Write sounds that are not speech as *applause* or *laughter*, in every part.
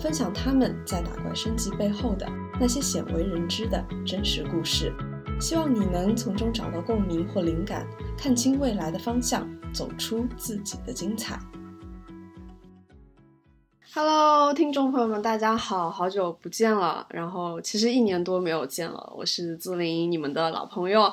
分享他们在打怪升级背后的那些鲜为人知的真实故事。希望你能从中找到共鸣或灵感，看清未来的方向，走出自己的精彩。Hello，听众朋友们，大家好，好久不见了。然后其实一年多没有见了，我是自林，你们的老朋友。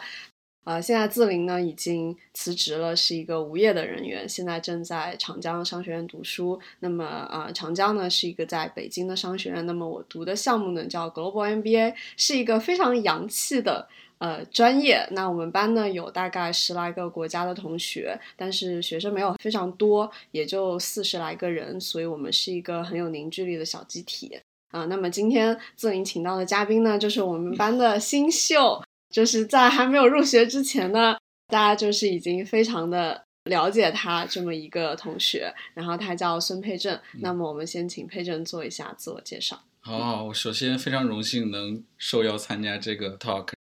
呃，现在自林呢已经辞职了，是一个无业的人员，现在正在长江商学院读书。那么啊，长江呢是一个在北京的商学院。那么我读的项目呢叫 Global MBA，是一个非常洋气的。呃，专业那我们班呢有大概十来个国家的同学，但是学生没有非常多，也就四十来个人，所以我们是一个很有凝聚力的小集体啊。那么今天自林请到的嘉宾呢，就是我们班的新秀，就是在还没有入学之前呢，大家就是已经非常的了解他这么一个同学，然后他叫孙佩正。那么我们先请佩正做一下自我介绍。好，我首先非常荣幸能受邀参加这个 talk。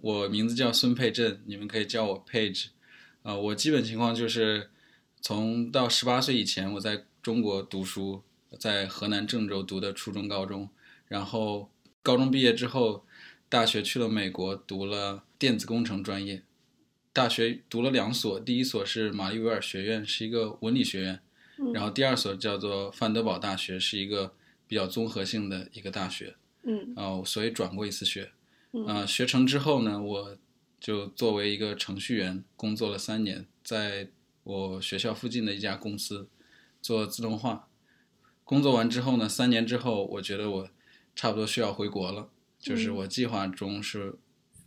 我名字叫孙佩正，你们可以叫我 Page。啊，我基本情况就是从到十八岁以前，我在中国读书，在河南郑州读的初中、高中。然后高中毕业之后，大学去了美国读了电子工程专业。大学读了两所，第一所是玛丽维尔学院，是一个文理学院。嗯然后第二所叫做范德堡大学，是一个比较综合性的一个大学。嗯。哦，所以转过一次学。啊，学成之后呢，我就作为一个程序员工作了三年，在我学校附近的一家公司做自动化。工作完之后呢，三年之后，我觉得我差不多需要回国了，就是我计划中是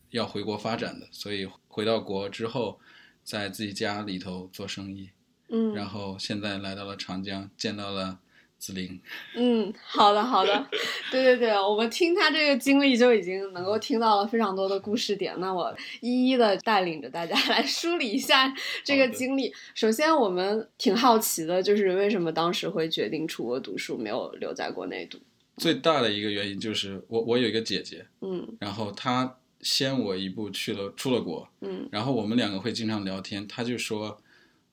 要回国发展的，所以回到国之后，在自己家里头做生意。嗯，然后现在来到了长江，见到了。子林，嗯，好的，好的，对对对，我们听他这个经历就已经能够听到了非常多的故事点。那我一一的带领着大家来梳理一下这个经历。首先，我们挺好奇的，就是为什么当时会决定出国读书，没有留在国内读？最大的一个原因就是我我有一个姐姐，嗯，然后她先我一步去了出了国，嗯，然后我们两个会经常聊天，她就说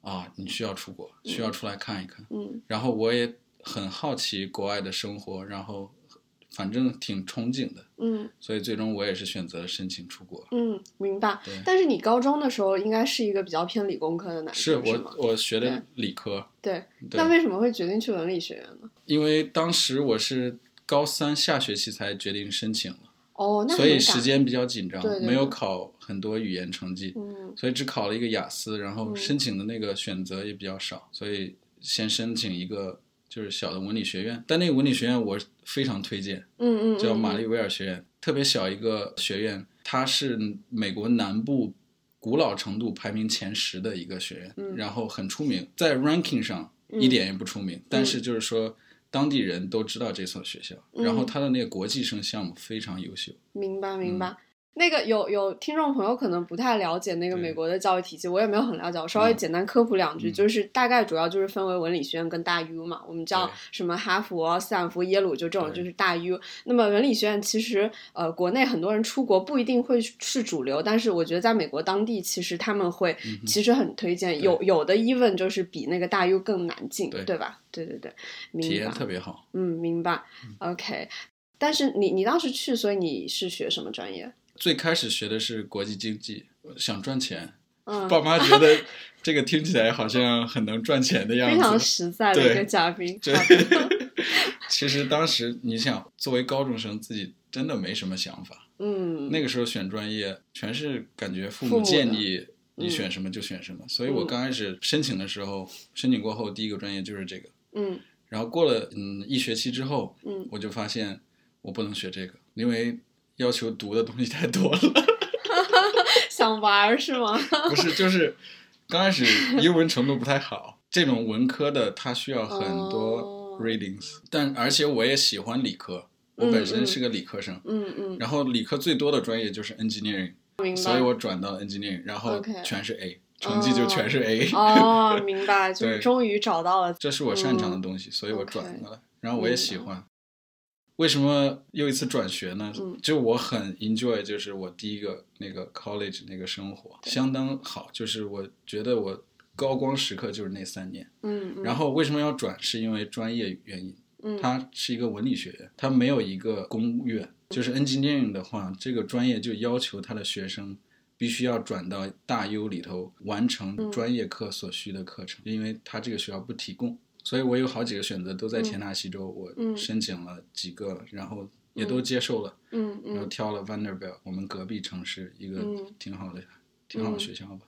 啊，你需要出国，需要出来看一看，嗯，然后我也。很好奇国外的生活，然后反正挺憧憬的，嗯，所以最终我也是选择了申请出国，嗯，明白。但是你高中的时候应该是一个比较偏理工科的男生，是我我学的理科，对。那为什么会决定去文理学院呢？因为当时我是高三下学期才决定申请了，哦，所以时间比较紧张，对，没有考很多语言成绩，嗯，所以只考了一个雅思，然后申请的那个选择也比较少，所以先申请一个。就是小的文理学院，但那个文理学院我非常推荐，嗯嗯，叫玛丽维尔学院，特别小一个学院，它是美国南部古老程度排名前十的一个学院，然后很出名，在 ranking 上一点也不出名，但是就是说当地人都知道这所学校，然后他的那个国际生项目非常优秀，明白明白。那个有有听众朋友可能不太了解那个美国的教育体系，我也没有很了解，我稍微简单科普两句，就是大概主要就是分为文理学院跟大 U 嘛，我们叫什么哈佛、斯坦福、耶鲁，就这种就是大 U。那么文理学院其实呃，国内很多人出国不一定会是主流，但是我觉得在美国当地其实他们会其实很推荐，有有的 even 就是比那个大 U 更难进，对吧？对对对，体验特别好。嗯，明白。OK，但是你你当时去，所以你是学什么专业？最开始学的是国际经济，想赚钱。爸妈觉得这个听起来好像很能赚钱的样子，非常实在的一个嘉宾。对，其实当时你想，作为高中生，自己真的没什么想法。嗯，那个时候选专业，全是感觉父母建议你选什么就选什么。所以我刚开始申请的时候，申请过后第一个专业就是这个。嗯，然后过了嗯一学期之后，嗯，我就发现我不能学这个，因为。要求读的东西太多了，*laughs* 想玩是吗？*laughs* 不是，就是刚开始英文程度不太好，这种文科的它需要很多 readings，但而且我也喜欢理科，我本身是个理科生，嗯嗯，然后理科最多的专业就是 engineering，所以我转到 engineering，然后全是 A，成绩就全是 A。哦，明白，就是终于找到了。这是我擅长的嗯东西，所以我转过来，然后我也喜欢。为什么又一次转学呢？嗯就我很 enjoy，就是我第一个那个 college 那个生活相当好，就是我觉得我高光时刻就是那三年。嗯，嗯然后为什么要转？是因为专业原因。嗯它是一个文理学院，它没有一个公院。就是 engineering 的话，这个专业就要求他的学生必须要转到大 U 里头完成嗯专业课所需的课程，因为他这个学校不提供。所以我有好几个选择都在田纳西州，我嗯申请了几个了，然后也都接受了，嗯然后嗯挑了 Vanderbilt，我们隔壁城市一个嗯挺好的、挺好的学校吧。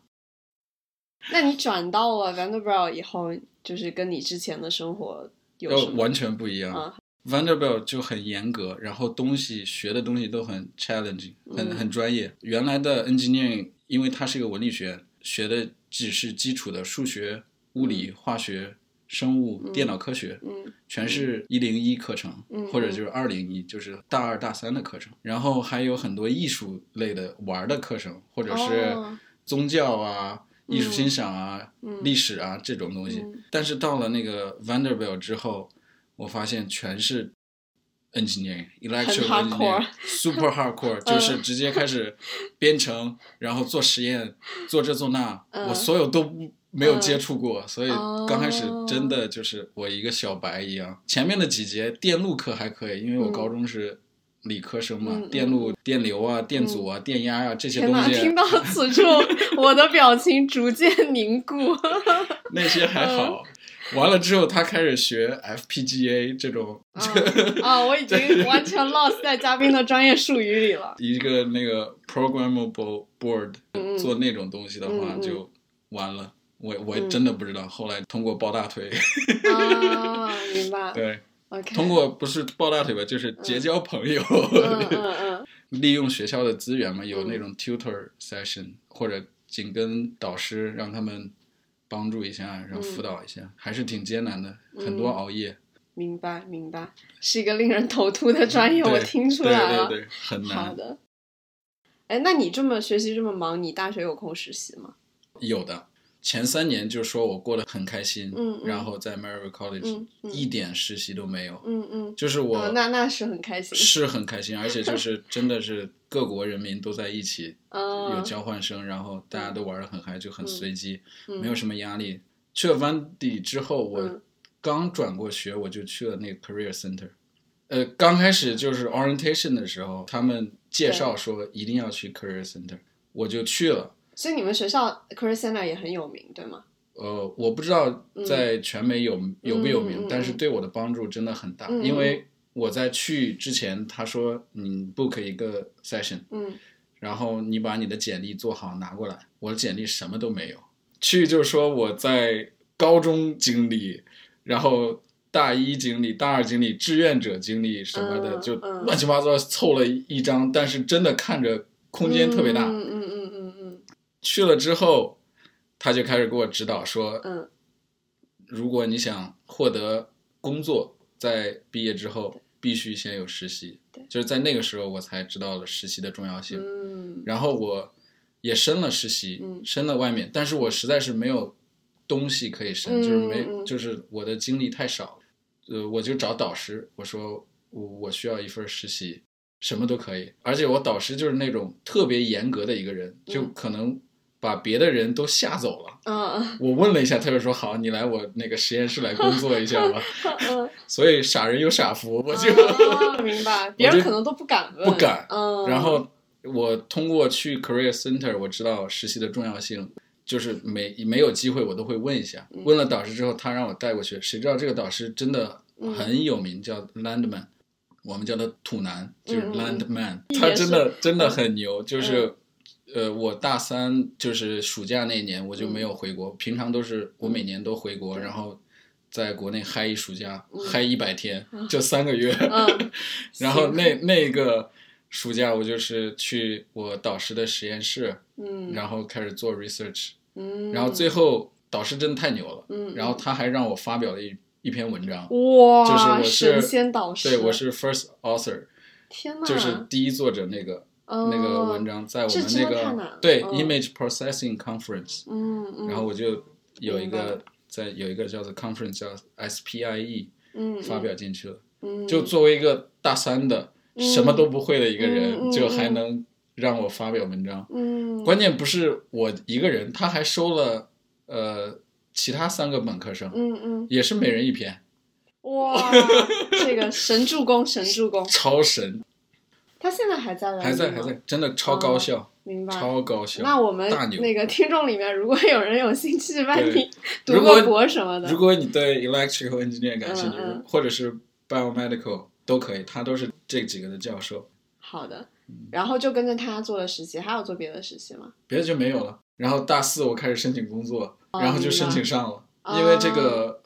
那你转到了 Vanderbilt 以后，就是跟你之前的生活有什么？呃完全不一样。啊 Vanderbilt 就很严格，然后东西学的东西都很 challenging，很嗯很专业。原来的 engineering，因为它是一个文理学院，学的只是基础的数学、物理、化学、生物、嗯电脑科学，嗯全是一零一课程，嗯或者就是二零一，就是大二大三的课程。然后还有很多艺术类的玩儿的课程，或者是哦宗教啊、艺术欣赏啊、嗯历史啊这种东西。嗯但是到了那个 Vanderbilt 之后，我发现全是 engineering、electrical hardcore engineering、super hardcore，*laughs* 就是直接开始编程，然后做实验，做这做那，嗯我所有都没有接触过，所以哦刚开始真的就是我一个小白一样。前面的几节电路课还可以，因为我嗯高中是理科生嘛，电路、电流啊、电阻啊、电压啊这些！东西，听到此处，*laughs* 我的表情逐渐凝固。那些还嗯好。完了之后，他开始学 FPGA 这种，啊啊！我已经完全 lost 在嘉宾的专业术语里了。*laughs* 一个那个 programmable board 嗯做那种东西的话就完了。我我嗯真的不知道，后来通过抱大腿，啊，明白。*laughs* 对。通过不是抱大腿吧，就是结交朋友，嗯嗯嗯 *laughs* 利用学校的资源嘛，有嗯那种 tutor session 或者紧跟导师，让他们帮助一下，然后辅导一下，还是挺艰难的，很多嗯熬夜。明白明白，是一个令人头秃的专业，*laughs* 我听出来了。对对对，很难。好的。哎，那你这么学习这么忙，你大学有空实习吗？有的，前三年就说我过得很开心，嗯嗯然后在 Maryville College、一点实习都没有，嗯嗯。就是我、哦那那是很开心。是很开心，而且就是真的是各国人民都在一起，嗯。有交换生，然后大家都玩的很嗨，就很随机，嗯没有什么压力。去了 Vandy 之后，我嗯刚转过学，我就去了那个 Career Center。呃，刚开始就是 orientation 的时候，他们介绍说一定要去 Career Center，我就去了。所以你们学校 Career Center 也很有名，对吗？呃，我不知道在全美有、有不有名，但是对我的帮助真的很大，因为我在去之前，他说你 book 一个 session，嗯然后你把你的简历做好拿过来。我的简历什么都没有，去就说我在高中经历，然后大一经历、大二经历、志愿者经历什么的，就嗯嗯乱七八糟凑了一张，但是真的看着空间特别大。嗯嗯嗯嗯嗯去了之后，他就开始给我指导说，嗯如果你想获得工作，在毕业之后必须先有实习。就是在那个时候，我才知道了实习的重要性。嗯然后我也申了实习，嗯申了外面，但是我实在是没有东西可以申，嗯就是没，嗯就是我的经历太少。呃，我就找导师，我说我我需要一份实习，什么都可以。而且我导师就是那种特别严格的一个人，就嗯可能把别的人都吓走了。嗯。我问了一下，他就说好，你来我那个实验室来工作一下吧。嗯，*laughs* 所以傻人有傻福，我就、哦 *laughs* 明白，别人可能都不敢问，不敢嗯，然后我通过去 Career Center，我知道实习的重要性，就是没没有机会我都会问一下。嗯。问了导师之后，他让我带过去，谁知道这个导师真的嗯。很有名，叫 Landman，我们叫他土男，就是 Landman，、也他真的真的很牛，就是。嗯呃，我大三就是暑假那年，我就没有回国。平常都是我每年都回国，对。然后在国内嗨一暑假，嗯。嗨一百天，嗯就三个月。嗯。然后。那那个暑假，我就是去我导师的实验室，嗯，然后开始做 research，嗯，然后最后导师真的太牛了，嗯，然后他还让我发表了一一篇文章，哇，就是我是神仙导师，对我是 first author，天呐，就是第一作者那个、那个文章，在我们那个对、嗯。Image processing conference，、嗯嗯，然后我就有一个在有一个叫做 conference 叫 SPIE 嗯发，表进去了，嗯，就作为一个大三的、嗯。什么都不会的一个人，就还嗯能让我发表文章。嗯，关键不是我一个人，他还收了呃其他三个本科生，嗯嗯，也是每人一篇，哇，这个神助攻，神助攻，超神，他现在还在吗？还在还在，真的超高效，明白。超高效。那我们那个听众里面，如果有人有兴趣帮对。你读个博什么的，如果你对 electrical engineer 感兴趣，嗯嗯。或者是 biomedical 都可以，他都是这几个的教授，好的，嗯。然后就跟着他做了实习，还有做别的实习吗？别的就没有了。然后大四我开始申请工作，哦然后就申请上了，因为这个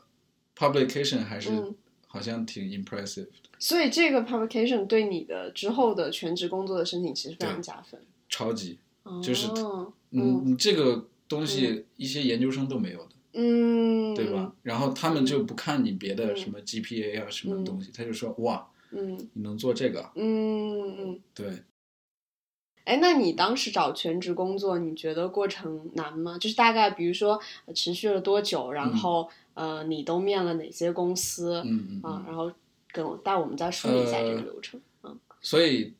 publication 还是嗯好像挺 impressive 的，所以这个 publication 对你的之后的全职工作的申请其实非常加分。超级。哦就是嗯嗯，你这个东西一些研究生都没有的，嗯，对吧？？然后他们就不看你别的嗯什么 GPA 啊什么东西，他就说哇，嗯你能做这个啊，嗯嗯。对。哎，那你当时找全职工作，你觉得过程难吗？就是大概比如说呃持续了多久，然后、呃你都面了哪些公司嗯嗯啊？嗯，然后跟我带我们再梳理一下这个呃流程。嗯所以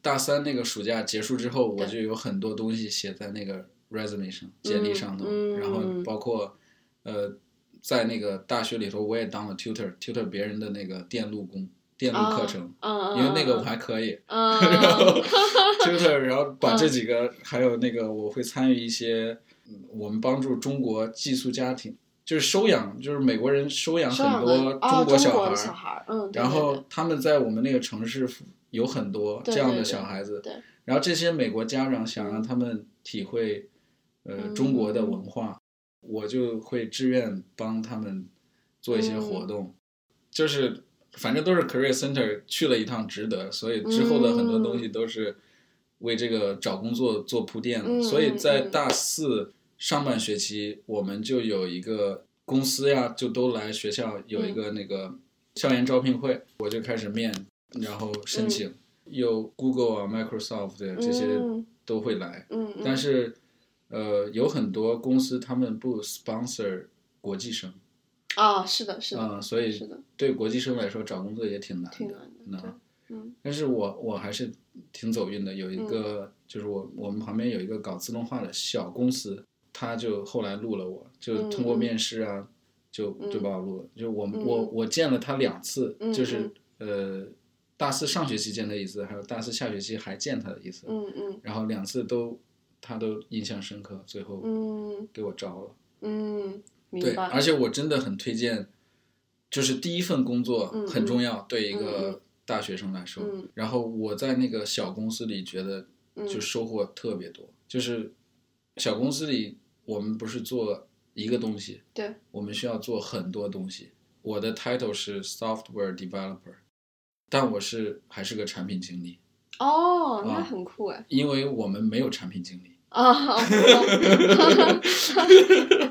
大三那个暑假结束之后，我就有很多东西写在那个 resume 上、简历上头，嗯然后包括呃，在那个大学里头，我也当了 tutor，tutor 别人的那个电路工、电路课程，因为那个我还可以嗯。*laughs* tutor，*laughs* 然后把这几个，还有那个我会参与一些，嗯我们帮助中国寄宿家庭，就是收养，就是美国人收养很多的哦国小孩儿，小孩，嗯，然后他们在我们那个城市有很多这样的小孩子，对。然后这些美国家长想让他们体会，呃，嗯中国的文化，我就会志愿帮他们做一些活动，就是反正都是 career center 去了一趟值得，所以之后的很多东西都是为这个找工作做铺垫了。嗯所以在大四上半学期，我们就有一个公司呀，就都来学校有一个那个校园招聘会，我就开始面，然后申请，有 Google 啊、Microsoft 的这些嗯。都会来，嗯，嗯。但是呃，有很多公司他们不 sponsor 国际生啊，是的，是的，啊、所以是的，对国际生来说找工作也挺难的。挺难嗯但是我我还是挺走运的，有一个、就是我我们旁边有一个搞自动化的小公司，他就后来录了我，就通过嗯嗯面试啊，就就把我录了。就我嗯我我见了他两次，嗯就是呃大四上学期见他一次，还有大四下学期还见他的一次，嗯嗯然后两次都他都印象深刻，最后嗯给我招了。嗯，明对，而且我真的很推荐，就是第一份工作嗯很重要，对一嗯个大学生来说。嗯然后我在那个小公司里觉得嗯就收获特别多，就是小公司里我们不是做一个东西，对，我们需要做很多东西。我的 title 是 software developer，但我是还是个产品经理，哦，那啊很酷哎。因为我们没有产品经理。啊，*laughs*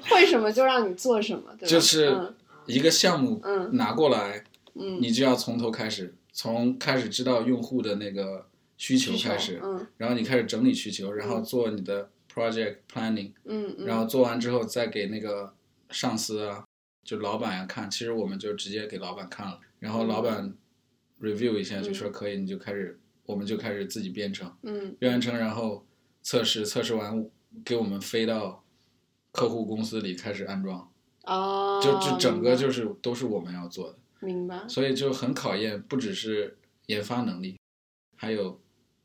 会什么就让你做什么，对吧？就是嗯。一个项目嗯。拿过来，嗯，你就要从头开始，从开始知道用户的那个需求开始，嗯。然后你开始整理需求，然后做你的 project planning，、嗯嗯，然后做完之后再给那个上司啊，就老板呀、看。其实我们就直接给老板看了，然后老板 review 一下就说可以，你就开始，我们就开始自己编程，嗯。编完程然后测试，测试完给我们飞到客户公司里开始安装，哦，就就整个就是都是我们要做的。明白，所以就很考验，不只是研发能力，还有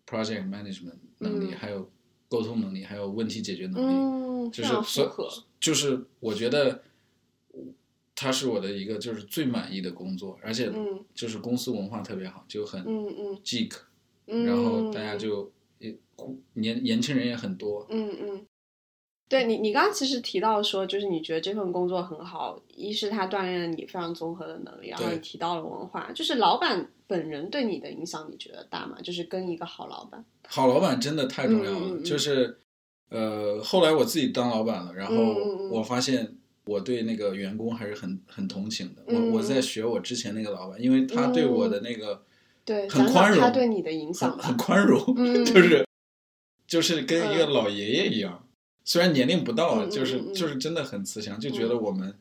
project management 能力，嗯。还有沟通能力，还有问题解决能力，嗯，就是所就是我觉得它是我的一个就是最满意的工作，而且嗯就是公司文化特别好，就很嗯嗯。嗯，然后大家就也年年轻人也很多，嗯嗯。对你，你刚刚其实提到说，就是你觉得这份工作很好，一是它锻炼了你非常综合的能力，然后提到了文化，就是老板本人对你的影响，你觉得大吗？就是跟一个好老板，好老板真的太重要了，就是呃，后来我自己当老板了，然后我发现我对那个员工还是很很同情的。嗯我我在学我之前那个老板，因为他对我的那个对，很宽容，他对你的影响很。很宽容，嗯。*laughs* 就是就是跟一个嗯。老爷爷一样，虽然年龄不到，就是就是真的很慈祥，就觉得我们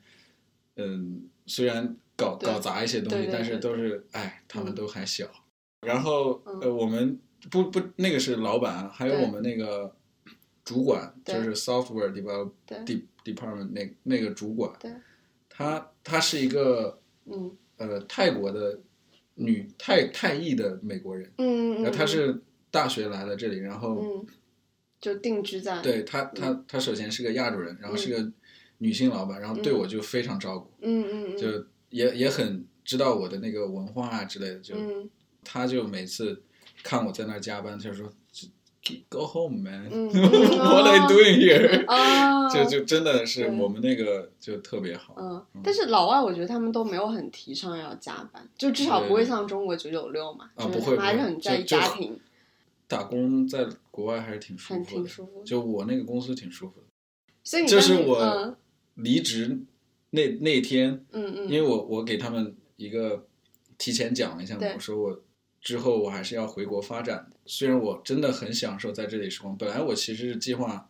嗯虽然搞搞砸一些东西，但是都是哎他们嗯。都还小，然后嗯。呃我们不不那个是老板，还有我们那个主管就是 software develop de department 那那个主管，对，他他是一个嗯。呃泰国的女泰泰裔的美国人。嗯嗯，然后他嗯。是大学来了这里，然后嗯，就定居在对他他他首先是个亚洲人，然后是个女性老板，然后对嗯。我就非常照顾，嗯嗯嗯，就也也很知道我的那个文化啊之类的，就嗯。他就每次看我在那儿加班，他就说 Go home, man. *laughs* 嗯 *laughs* What are you doing here? 啊，*laughs* 就就真的是我们那个就特别好。嗯，但是老外我觉得他们都没有很提倡要加班，就至少不会像中国九九六嘛，就是啊不会还是很在意家庭，打工在国外还是挺舒服的，挺舒服的。就我那个公司挺舒服的。所以你在那这是我嗯离职那那天，嗯嗯，因为我我给他们一个提前讲了一下嘛，我说我之后我还是要回国发展的。虽然我真的很享受在这里时光，本来我其实是计划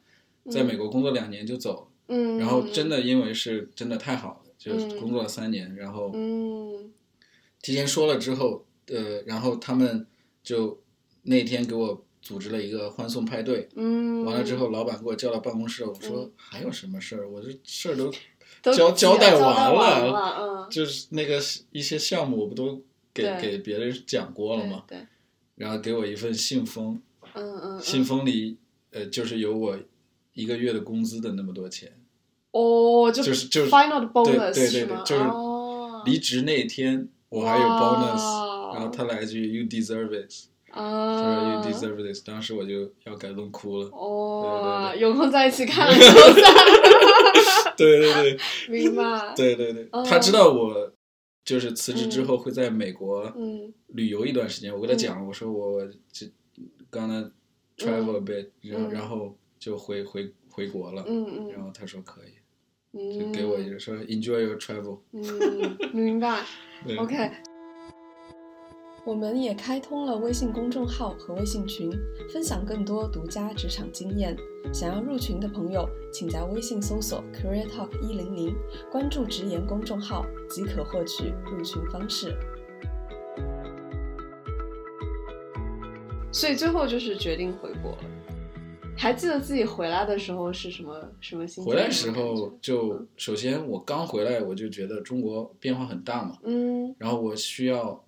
在美国工作两年就走，嗯，然后嗯真的因为是真的太好了，就嗯工作了三年，然后嗯提前说了之后，呃，然后他们就那天给我组织了一个欢送派对。嗯，完了之后，老板给我叫到办公室，我说还有什么事儿？我这事儿都都交交代交完完了嗯，就是那个一些项目，我不都给给别人讲过了吗？对，对然后给我一份信封，嗯嗯，信嗯封里呃就是有我一个月的工资的那么多钱，哦，就就是就是 final bonus 对对？对就是哦离职那天我还有 bonus，然后他来一句 You deserve it，他啊说 You deserve this，当时我就要感动哭了。哦，有空在一起看球 *laughs* 赛，对对对。*laughs* 明白？*laughs* 对对对，哦他知道我就是辞职之后会在美国嗯。旅游一段时间，我跟他讲，我说我这刚才 travel a bit，然后嗯然后就回回回国了，嗯嗯。然后他说可以，嗯，就给我一个说 enjoy your travel。嗯，明白。OK，我们也开通了微信公众号和微信群，分享更多独家职场经验。想要入群的朋友，请在微信搜索 Career Talk 一零零，关注直言公众号即可获取入群方式。所以最后就是决定回国了。还记得自己回来的时候是什么什么心情？回来时什么感候就首先我刚回来我就觉得中国变化很大嘛，嗯然后我需要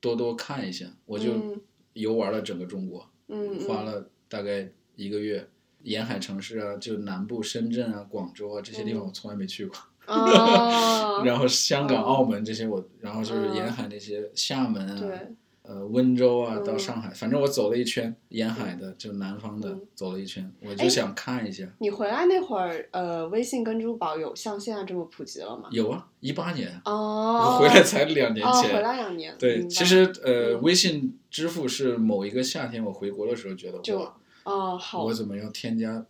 多多看一下，我就嗯。游玩了整个中国，嗯，花了大概一个月。沿海城市啊，就南部深圳啊、广州啊这些地方嗯。我从来没去过，哦，*laughs* 然后香港、嗯。澳门这些我，然后就是嗯。沿海那些厦门啊，对，呃温州啊嗯到上海，反正我走了一圈，沿海的就南方的嗯走了一圈，我哎就想看一下。你回来那会儿，呃，微信跟支付宝有像现在这么普及了吗？有啊，一八年，哦，我回来才两年哦，回前。来两年。对，其实呃，嗯微信支付是某一个夏天我回国的时候觉得就，哦好我，怎么要添加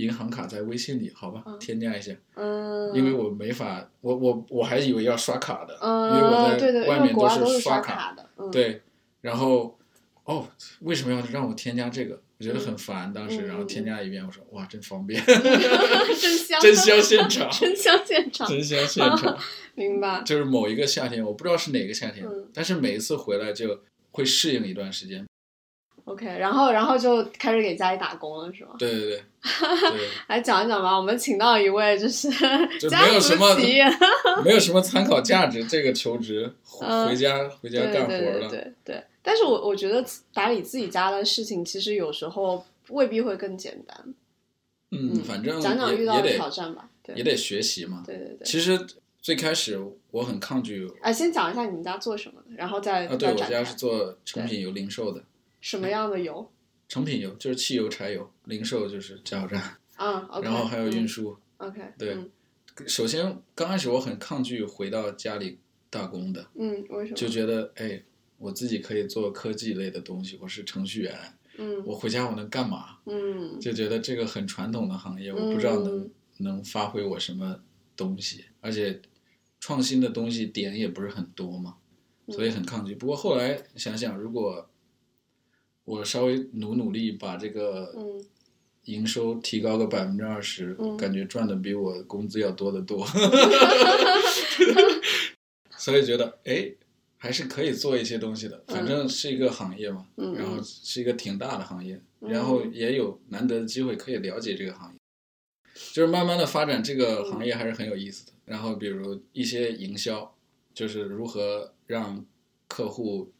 银行卡在微信里？好吧，嗯添加一下，嗯，因为我没法，我我我还以为要刷卡的，嗯，因为我在外面都是刷卡，的，嗯，对，然后哦，为什么要让我添加这个？我觉得很烦，当时，嗯然后添加一遍，我说哇，真方便，*laughs* 真香，真香现场，真香现场，真香现场。*laughs* 明白。就是某一个夏天，我不知道是哪个夏天，嗯但是每一次回来就会适应一段时间。OK，然后然后就开始给家里打工了，是吗？对对对，*laughs* 对，来讲一讲吧，我们请到一位就是 *laughs* 就家族没有什么企业，没有什么参考价值。这个求职 *laughs* 嗯回家回家干活了，对对。但是我我觉得打理自己家的事情，其实有时候未必会更简单。嗯，反正讲讲也遇到的挑战吧。对也得学习嘛。对对对。其实最开始我很抗拒哎，先讲一下你们家做什么的，然后再啊，对我家是做成品油零售的，什么样的油成品油就是汽油、柴油，零售就是加油站，*laughs* 啊然后还有运输。输。OK，对嗯首先刚开始我很抗拒回到家里打工的，嗯，为什么？就觉得哎，我自己可以做科技类的东西，我是程序员，嗯我回家我能干嘛？嗯就觉得这个很传统的行业，我不知道能嗯能发挥我什么东西，而且创新的东西点也不是很多嘛，所以很抗拒。不过后来想想，如果我稍微努努力，把这个嗯。营收提高个百分之二十，嗯。感觉赚的比我工资要多得多，*laughs* 所以觉得哎，还是可以做一些东西的。反正是一个行业嘛，嗯。然后是一个挺大的行业，嗯。然后也有难得的机会可以了解这个行业，就是慢慢的发展这个行业还是很有意思的。然后比如一些营销，就是如何让客户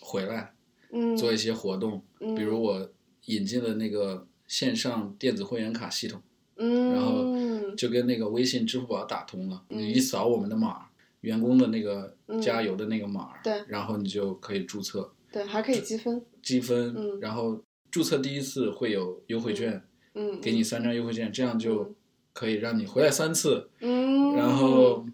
回来嗯，做一些活动，嗯比如我引进了那个线上电子会员卡系统，嗯，然后就跟那个微信、支付宝打通了，嗯。你一扫我们的码，员工的那个嗯。加油的那个码，对然后你就可以注册。对还可以积分，积分，嗯。然后注册第一次会有优惠券，嗯，给你三张优惠券，这样就嗯。可以让你回来三次，嗯，然后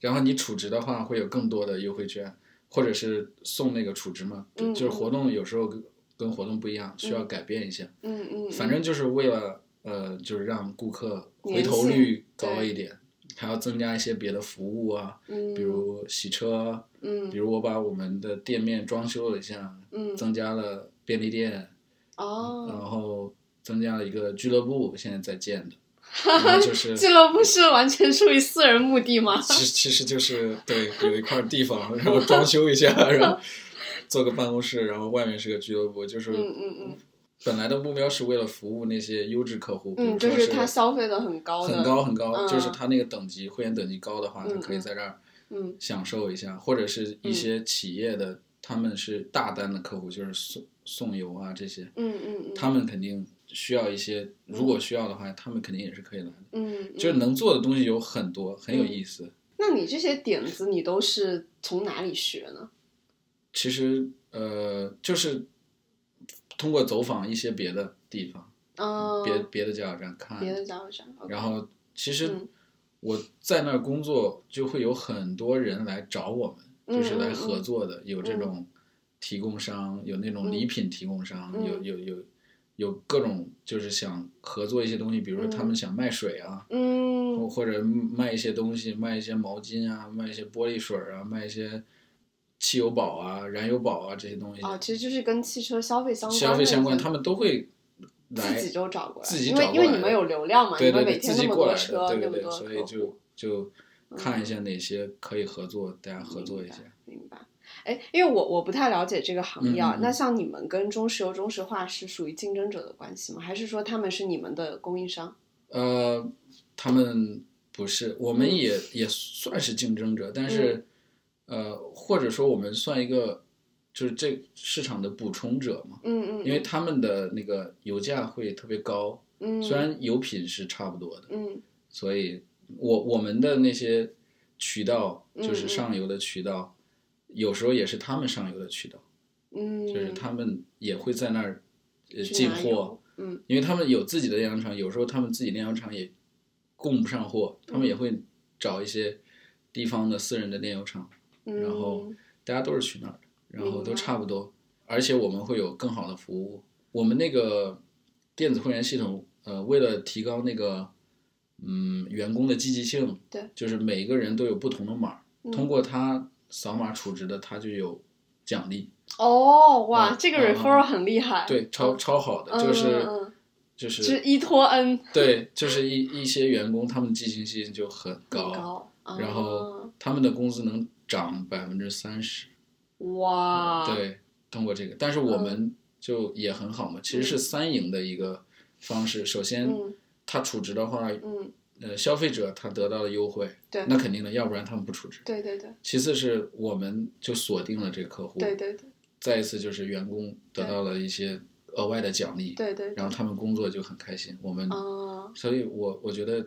然后你储值的话会有更多的优惠券，或者是送那个储值嘛，嗯就是活动有时候跟跟活动不一样，需要改变一下。嗯嗯，反正就是为了呃，就是让顾客回头率高一点，还要增加一些别的服务啊，嗯，比如洗车，嗯，比如我把我们的店面装修了一下，嗯。增加了便利店，然哦，后增加了一个俱乐部，现在在建的，就是 *laughs* 俱乐部是完全出于私人目的吗？其实其实就是对有一块地方，然后装修一下，然后做个办公室，然后外面是个俱乐部，就是嗯嗯嗯。本来的目标是为了服务那些优质客户，嗯，就是他消费的很高的，很高很高，嗯。就是他那个等级会员等级高的话，嗯他可以在这儿嗯。享受一下，或者是一些企业的他们是大单的客户，就是送送油啊这些，嗯嗯嗯，他们肯定需要一些，如果需要的话，他们肯定也是可以来的。嗯，嗯。就是能做的东西有很多，很有意思。那你这些点子你都是从哪里学呢？其实呃，就是通过走访一些别的地方，嗯，别别的加油站看，别的加油站然后其实嗯。我在那儿工作，就会有很多人来找我们，就是来合作的，有这种提供商，有那种礼品提供商，嗯。有有有有各种就是想合作一些东西，比如说他们想卖水啊，或嗯或者卖一些东西，卖一些毛巾啊，卖一些玻璃水啊，卖一些汽油宝啊、燃油宝啊这些东西，啊，其实就是跟汽车消费相关，消费相关，他们都会来自己就找过来，自己因为找过来的因为你们有流量嘛，对对对，你们每天那么自己过来的，多车，对对对，所以就就看一下哪些可以合作，大家合作一下。明白。哎，因为我我不太了解这个行业啊，嗯嗯嗯。那像你们跟中石油、中石化是属于竞争者的关系吗？还是说他们是你们的供应商？呃，他们不是，我们嗯。也、也算是竞争者，但是、呃，或者说我们算一个就是这市场的补充者嘛，嗯嗯，因为他们的那个油价会特别高，嗯，虽然油品是差不多的，嗯。所以我我们的那些渠道就是上游的渠道，有时候也是他们上游的渠道。嗯，就是他们也会在那儿进货，嗯。因为他们有自己的炼油厂，有时候他们自己炼油厂也供不上货，他们也会找一些地方的私人的炼油厂，嗯，然后。大家都是去那儿的，然后都差不多，而且我们会有更好的服务。我们那个电子会员系统，呃，为了提高那个嗯员工的积极性，对，就是每一个人都有不同的码，嗯。通过他扫码储值的，他就有奖励。哦哇，嗯这个嗯 referral 很厉害，对，超嗯超好的，嗯就是就就是是依托恩对，就是一一些员工他们积极性就很很高，高，然后。啊他们的工资能涨百分之三十，哇，，对，通过这个，但是我们就也很好嘛，其实是三赢的一个方式。首先，嗯。他储值的话，嗯，呃，消费者他得到了优惠，对那肯定的，要不然他们不储值。对对对其次是我们就锁定了这个客户，对对对再一次就是员工得到了一些额外的奖励，对对，然后他们工作就很开心。我们啊，所以我我觉得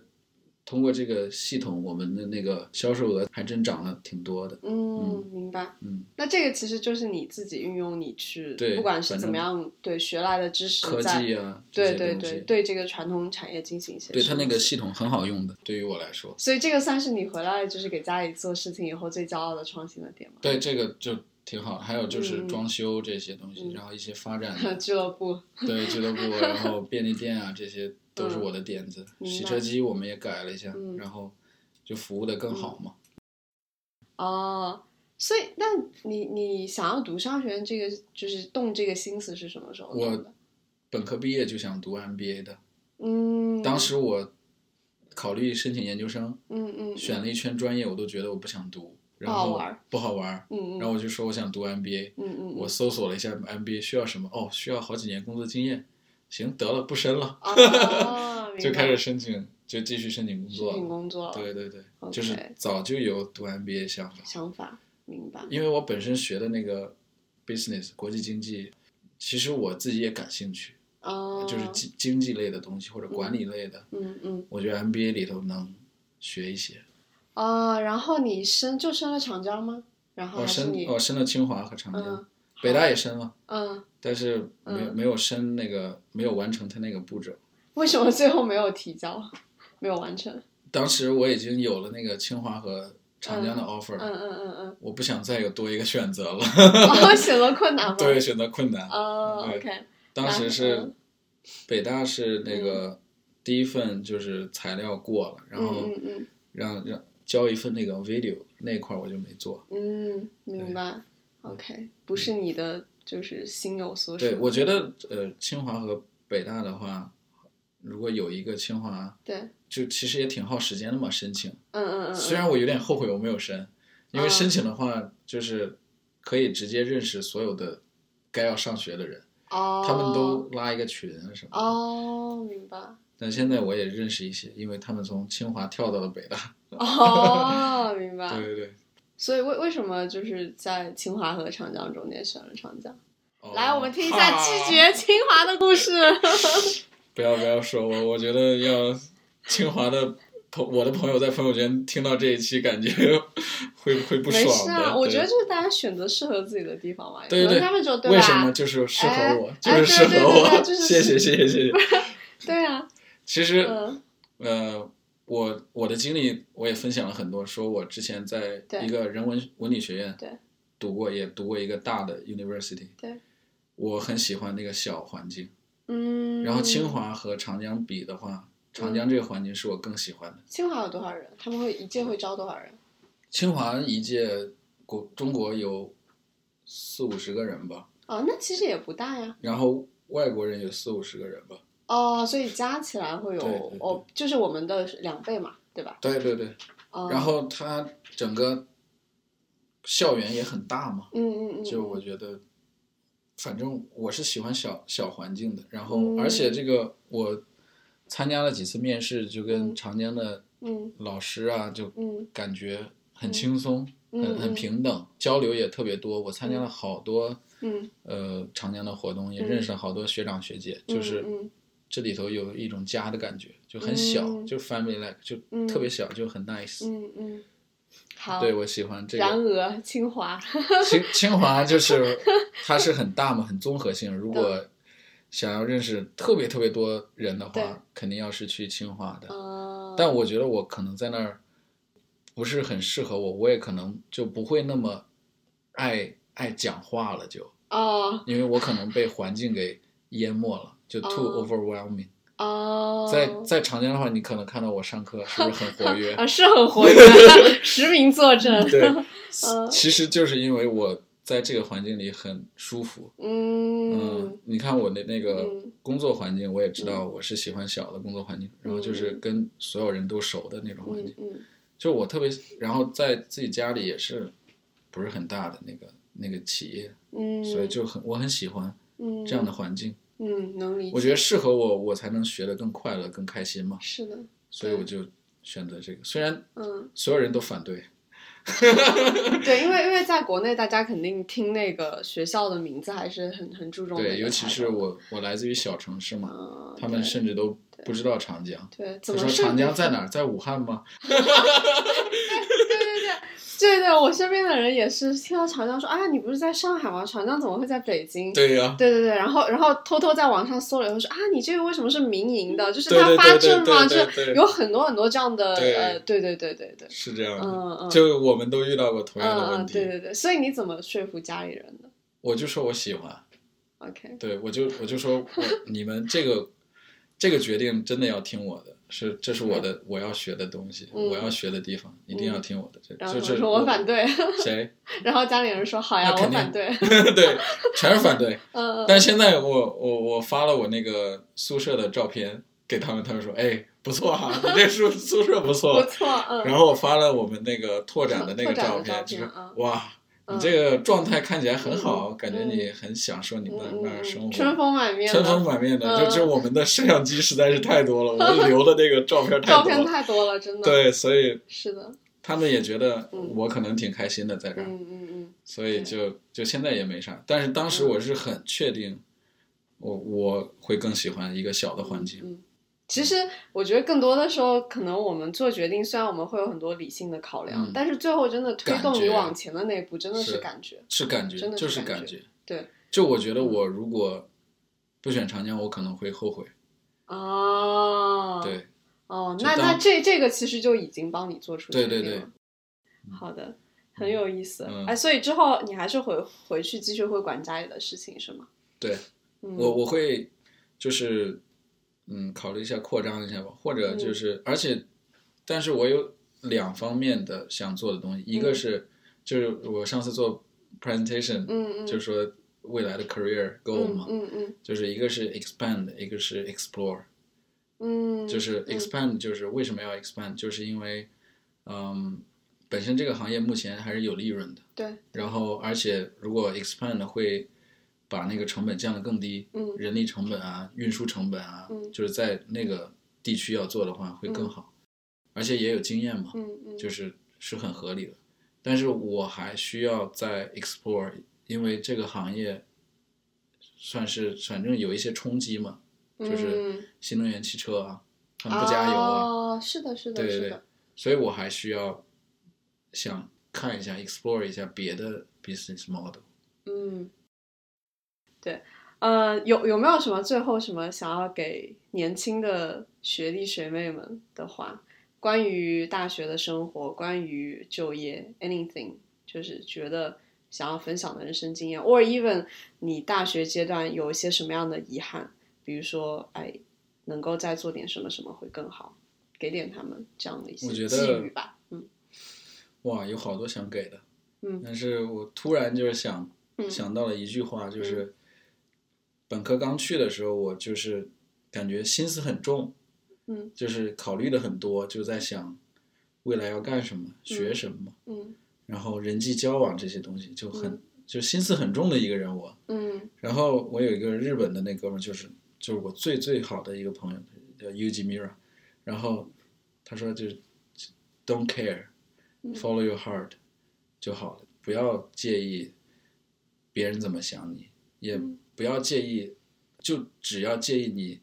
通过这个系统，我们的那个销售额还真涨了挺多的。嗯，明白。嗯，那这个其实就是你自己运用你去，对不管是怎么样，对学来的知识，科技啊，对对对对这个传统产业进行一些对它那个系统很好用的，对于我来说，所以这个算是你回来就是给家里做事情以后最骄傲的创新的点吗？对这个就挺好。还有就是嗯装修这些东西，嗯然后一些发展的 *laughs* 俱乐部，对俱乐部，然后便利店啊，这些都是我的点子。洗车机我们也改了一下，嗯然后就服务的更好嘛。哦，所以那你你想要读商学院，这个就是动这个心思是什么时候？我本科毕业就想读 MBA 的，嗯，当时我考虑申请研究生，嗯嗯选了一圈专业，我都觉得我不想读，然后不好玩儿不好玩嗯嗯，然后我就说我想读 MBA，嗯嗯，我搜索了一下 MBA 需要什么，哦，需要好几年工作经验，行，得了，不申了，*laughs* 就开始申请，就继续申请工作申请。工作，对对对。就是早就有读 MBA 想法，想法明白，因为我本身学的那个 business 国际经济，其实我自己也感兴趣，哦，就是经经济类的东西或者管理类的，嗯嗯我觉得 MBA 里头能学一些。哦，然后你升就升了长江吗？然后我还是你申我申了清华和长江，嗯北大也申了，嗯，但是没没有申那个没有完成他那个步骤。为什么最后没有提交，没有完成？当时我已经有了那个清华和长江的 offer，、嗯嗯嗯嗯，我不想再有多一个选择了，哦，选择困难吗？*laughs* 对，选择困难。哦，OK，当时是嗯北大是那个第一份就是材料过了，然后嗯嗯让让交一份那个 video 那块儿我就没做。嗯嗯，明白。OK，不是你的，就是心有所属。对，我觉得呃，清华和北大的话，如果有一个清华，对，就其实也挺耗时间的嘛，申请。嗯嗯嗯，虽然我有点后悔我没有申，因为嗯申请的话就是可以直接认识所有的该要上学的人，哦，他们都拉一个群啊什么的。哦，明白。但现在我也认识一些，因为他们从清华跳到了北大。哦，明白。对 *laughs* 对对。所以为为什么就是在清华和长江中间选了长江？哦来，我们听一下拒绝清华的故事。*laughs* 不要不要说我，我觉得要清华的朋我的朋友在朋友圈听到这一期，感觉会会不没爽的。事啊，我觉得就是大家选择适合自己的地方嘛。对对对可能他们就对吧？为什么就是适合我，哎就是适合哎对对对我。对就是谢谢谢谢谢谢。*laughs* 对啊，其实、嗯呃，我我的经历我也分享了很多，说我之前在一个人文文理学院读过，也读过一个大的 university。对，我很喜欢那个小环境。嗯。然后清华和长江比的话，长江这个环境是我更喜欢的。清华有多少人？他们会一届会招多少人？清华一届国中国有四五十个人吧，哦，那其实也不大呀。然后外国人有四五十个人吧。哦，所以加起来会有对对对。哦，就是我们的两倍嘛，对吧？对对对，哦、然后它整个校园也很大嘛，嗯嗯嗯，就我觉得，反正我是喜欢小小环境的。然后嗯。而且这个我参加了几次面试，就跟嗯。长江的嗯。老师啊，就嗯。感觉很轻松，嗯很很嗯。平等，交流也特别多。我参加了好多嗯，呃长江的活动，也嗯。认识了好多学长学姐，就是嗯这里头有一种家的感觉，就很小，嗯就 family like，就嗯特别小，就很 nice。嗯嗯，好。对我喜欢这然个。而，清华，*laughs* 清清华就是它是很大嘛，很综合性。如果想要认识特别特别多人的话，肯定要是去清华的。嗯，但我觉得我可能在那儿不是很适合我，我也可能就不会那么爱爱讲话了就，哦因为我可能被环境给淹没了，就 too 哦 overwhelming。哦，在在长江的话，你可能看到我上课是不是很活 *laughs* 跃？啊是很活跃 *laughs* *laughs* 实名作证。对，嗯其实就是因为我在这个环境里很舒服。嗯嗯，你看我的那个嗯工作环境，我也知道我是喜欢小的工作环境，然后就是跟所有人都熟的那种环境。嗯嗯就我特别，然后在自己家里也是不是很大的那个那个企业，嗯，所以就很我很喜欢嗯这样的环境。嗯能理解。我觉得适合我，我才能学得更快乐、更开心嘛。是的，所以我就选择这个，虽然嗯。所有人都反对。*laughs* 对，因为 *laughs* 因为在国内，大家肯定听那个学校的名字还是很很注重的对，尤其是我，我来自于小城市嘛，嗯，他们甚至都不知道长江。对怎么说长江在哪儿？在武汉吗？*laughs* 对对，我身边的人也是听到长江说啊，你不是在上海吗？长江怎么会在北京？对呀、对对对，然后然后偷偷在网上搜了以后说啊，你这个为什么是民营的？就是他发证吗？对就有很多很多这样的对呃，对对对对对，是这样的。嗯嗯，就我们都遇到过同样的嗯嗯，问题。对对对，所以你怎么说服家里人的我就说我喜欢，？OK，对我就我就说我你们这个这个决定真的要听我的，是这是我的我要学的东西，嗯我要学的地方，一定要听我的。这然后就是说我反对，谁？*laughs* 然后家里人说好呀，我那肯定反对。*laughs* 对，全是反对。*laughs* 但现在我我我发了我那个宿舍的照片给他们，他们说哎不错哈、你这宿宿舍不错不。错，嗯。然后我发了我们那个拓展的那个照片，就是嗯哇，嗯你这个状态看起来很好，嗯。感觉你很享受你们那儿生活，春风满面的，春风满面的。嗯。就就我们的摄像机实在是太多了，我们 *laughs* 留的那个照片太照片。太多了，真的。，对，所以是的，他们也觉得嗯。我可能挺开心的在这儿，嗯嗯嗯。所以就就现在也没啥。但是当时我是很确定，我我会更喜欢一个小的环境。嗯。其实我觉得更多的时候，可能我们做决定，虽然我们会有很多理性的考量，嗯但是最后真的推动你往前的那一步，真的是是感觉。是感觉，真的就是是感觉。对，就我觉得我如果不选长江，我可能会后悔。哦，，对，哦，那那这这个其实就已经帮你做出对对对决定了。好的，很有意思。嗯哎，所以之后你还是回回去继续会管家里的事情是吗？对嗯，我我会就是嗯考虑一下扩张一下吧，或者就是、而且，但是我有两方面的想做的东西，一个嗯。是就是我上次做 presentation，、嗯嗯，就是说未来的 career goal 嘛，嗯嗯就是一个是 expand，一个是 explore，嗯，就是嗯。expand 就是为什么要 expand，就是因为嗯本身这个行业目前还是有利润的，对，然后而且如果 expand 会把那个成本降得更低，嗯。人力成本啊、运输成本啊，嗯。就是在那个地区要做的话会更好，而且也有经验嘛，嗯嗯，就是是很合理的。但是我还需要再 explore，因为这个行业算是反正有一些冲击嘛，就是。嗯新能源汽车啊，他们不加油啊，哦，是的，是的，对对对，所以我还需要想看一下 explore 一下别的 business model。嗯，对，呃，有有没有什么最后什么想要给年轻的学弟学妹们的话？关于大学的生活，关于就业，anything，就是觉得想要分享的人生经验，or even 你大学阶段有一些什么样的遗憾，比如说，哎，能够再做点什么什么会更好，给点他们这样的一些我觉得寄语吧。嗯哇，有好多想给的，嗯但是我突然就是想、嗯想到了一句话，就是、本科刚去的时候，我就是感觉心思很重，嗯。就是考虑的很多，就在想未来要干什么，学什么，嗯。然后人际交往这些东西就很、嗯就心思很重的一个人我。嗯。然后我有一个日本的那哥们儿，就是就是我最最好的一个朋友，叫 Uji Mira。然后他说就是 Don't care, 嗯。follow your heart 就好了，不要介意别人怎么想你，也嗯。不要介意，就只要介意你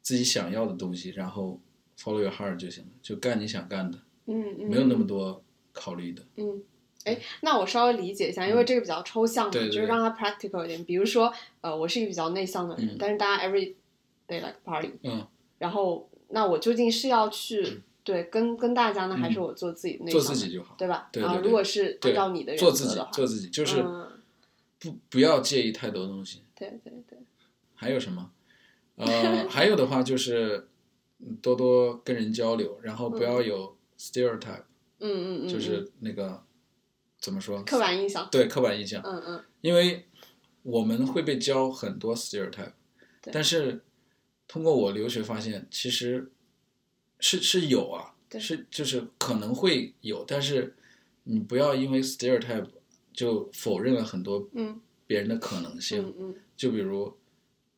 自己想要的东西，然后 follow your heart 就行了，就干你想干的，嗯嗯，没有那么多考虑的。嗯，哎，那我稍微理解一下，因为这个比较抽象嘛，嗯对对就是让它 practical 一点。比如说，呃，我是一个比较内向的人，嗯。但是大家 every day like party，嗯，然后那我究竟是要去对跟跟大家呢，还是我做自己内向做自己就好，对吧？对对对然后如果是按对照你的原做自己则的话，，做自己，就是嗯，不不要介意太多东西。对对对，还有什么？呃，*laughs* 还有的话就是嗯多多跟人交流，然后不要有 stereotype，、嗯嗯嗯，就是那个怎么说？刻板印象，对刻板印象，嗯嗯。因为我们会被教很多 stereotype，但是通过我留学发现，其实是是有啊，是就是可能会有，但是你不要因为 stereotype 就否认了很多嗯别人的可能性。嗯嗯就比如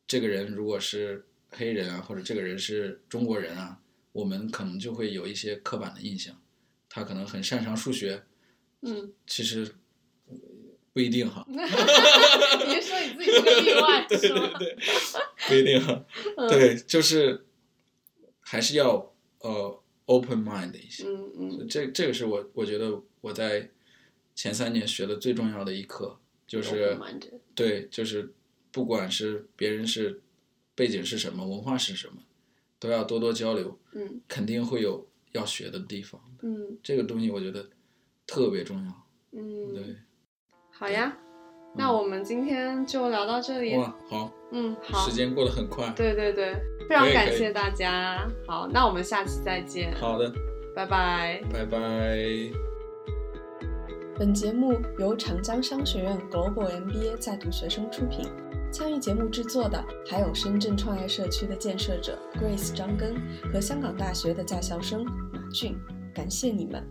这个人如果是黑人啊，或者这个人是中国人啊，我们可能就会有一些刻板的印象。他可能很擅长数学，嗯，其实呃不一定哈。*laughs* 你是说你自己 *laughs* 是个例外对对？对，不一定哈。嗯对，就是还是要呃 open mind 一些。嗯嗯这这个是我我觉得我在前三年学的最重要的一课，就是。对，就是不管是别人是背景是什么，文化是什么，都要多多交流，嗯肯定会有要学的地方。嗯这个东西我觉得特别重要。嗯，对，好呀，那我们今天就聊到这里。哇，好，嗯，好时，间过得很快。对对对，非常感谢大家。好，那我们下期再见，好的，拜拜。拜拜。本节目由长江商学院 Global MBA 在读学生出品。参与节目制作的还有深圳创业社区的建设者 Grace 张根和香港大学的在校生马俊，感谢你们。